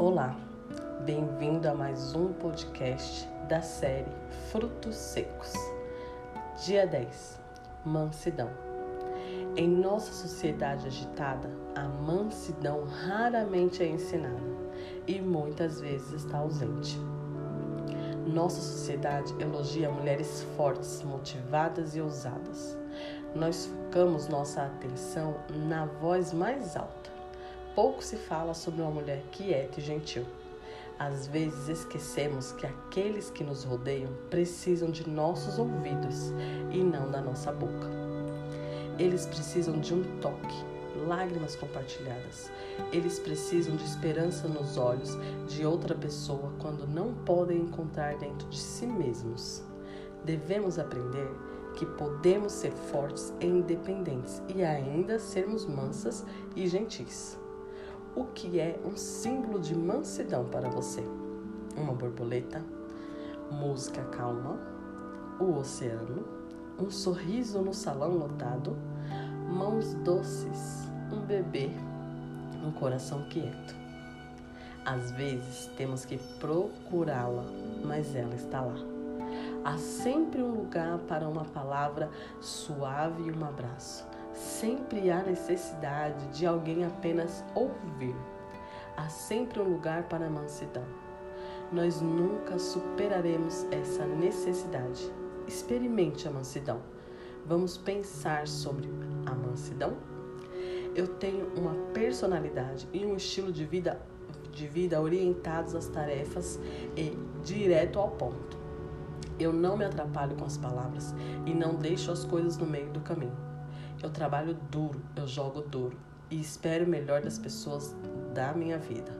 Olá, bem-vindo a mais um podcast da série Frutos Secos. Dia 10 Mansidão. Em nossa sociedade agitada, a mansidão raramente é ensinada e muitas vezes está ausente. Nossa sociedade elogia mulheres fortes, motivadas e ousadas. Nós focamos nossa atenção na voz mais alta. Pouco se fala sobre uma mulher quieta e gentil. Às vezes esquecemos que aqueles que nos rodeiam precisam de nossos ouvidos e não da nossa boca. Eles precisam de um toque, lágrimas compartilhadas. Eles precisam de esperança nos olhos de outra pessoa quando não podem encontrar dentro de si mesmos. Devemos aprender que podemos ser fortes e independentes e ainda sermos mansas e gentis. O que é um símbolo de mansidão para você? Uma borboleta, música calma, o oceano, um sorriso no salão lotado, mãos doces, um bebê, um coração quieto. Às vezes temos que procurá-la, mas ela está lá. Há sempre um lugar para uma palavra suave e um abraço. Sempre há necessidade de alguém apenas ouvir. Há sempre um lugar para a mansidão. Nós nunca superaremos essa necessidade. Experimente a mansidão. Vamos pensar sobre a mansidão? Eu tenho uma personalidade e um estilo de vida, de vida orientados às tarefas e direto ao ponto. Eu não me atrapalho com as palavras e não deixo as coisas no meio do caminho. Eu trabalho duro, eu jogo duro e espero o melhor das pessoas da minha vida.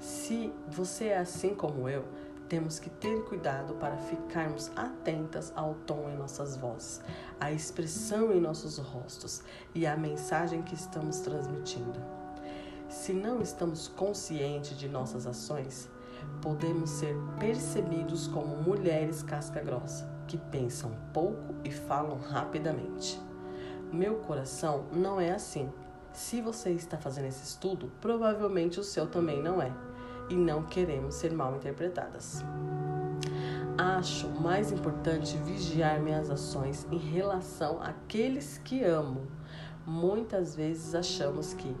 Se você é assim como eu, temos que ter cuidado para ficarmos atentas ao tom em nossas vozes, à expressão em nossos rostos e à mensagem que estamos transmitindo. Se não estamos conscientes de nossas ações, podemos ser percebidos como mulheres casca-grossa, que pensam pouco e falam rapidamente. Meu coração não é assim. Se você está fazendo esse estudo, provavelmente o seu também não é e não queremos ser mal interpretadas. Acho mais importante vigiar minhas ações em relação àqueles que amo. Muitas vezes achamos que,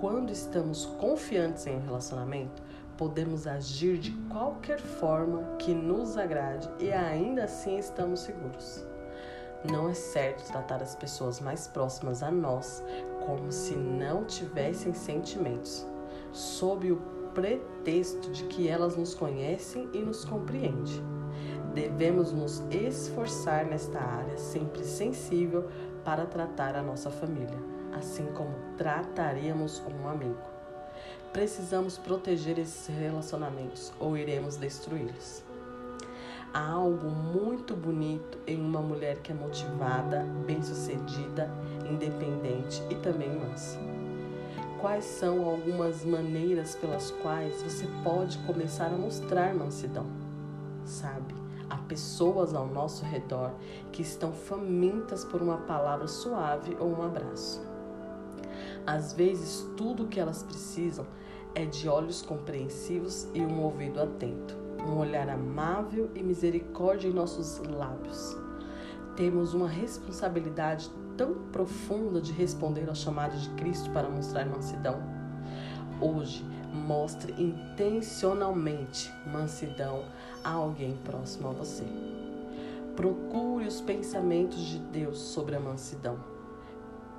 quando estamos confiantes em um relacionamento, podemos agir de qualquer forma que nos agrade e ainda assim estamos seguros. Não é certo tratar as pessoas mais próximas a nós como se não tivessem sentimentos, sob o pretexto de que elas nos conhecem e nos compreendem. Devemos nos esforçar nesta área, sempre sensível para tratar a nossa família, assim como trataríamos um amigo. Precisamos proteger esses relacionamentos ou iremos destruí-los. Há algo muito bonito em uma mulher que é motivada, bem-sucedida, independente e também mansa quais são algumas maneiras pelas quais você pode começar a mostrar mansidão. Sabe, há pessoas ao nosso redor que estão famintas por uma palavra suave ou um abraço. Às vezes, tudo o que elas precisam é de olhos compreensivos e um ouvido atento, um olhar amável e misericórdia em nossos lábios. Temos uma responsabilidade tão profunda de responder ao chamado de Cristo para mostrar mansidão? Hoje, mostre intencionalmente mansidão a alguém próximo a você. Procure os pensamentos de Deus sobre a mansidão.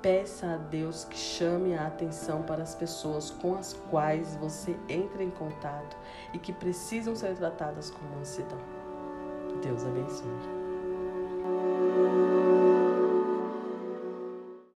Peça a Deus que chame a atenção para as pessoas com as quais você entra em contato e que precisam ser tratadas com mansidão. Deus abençoe.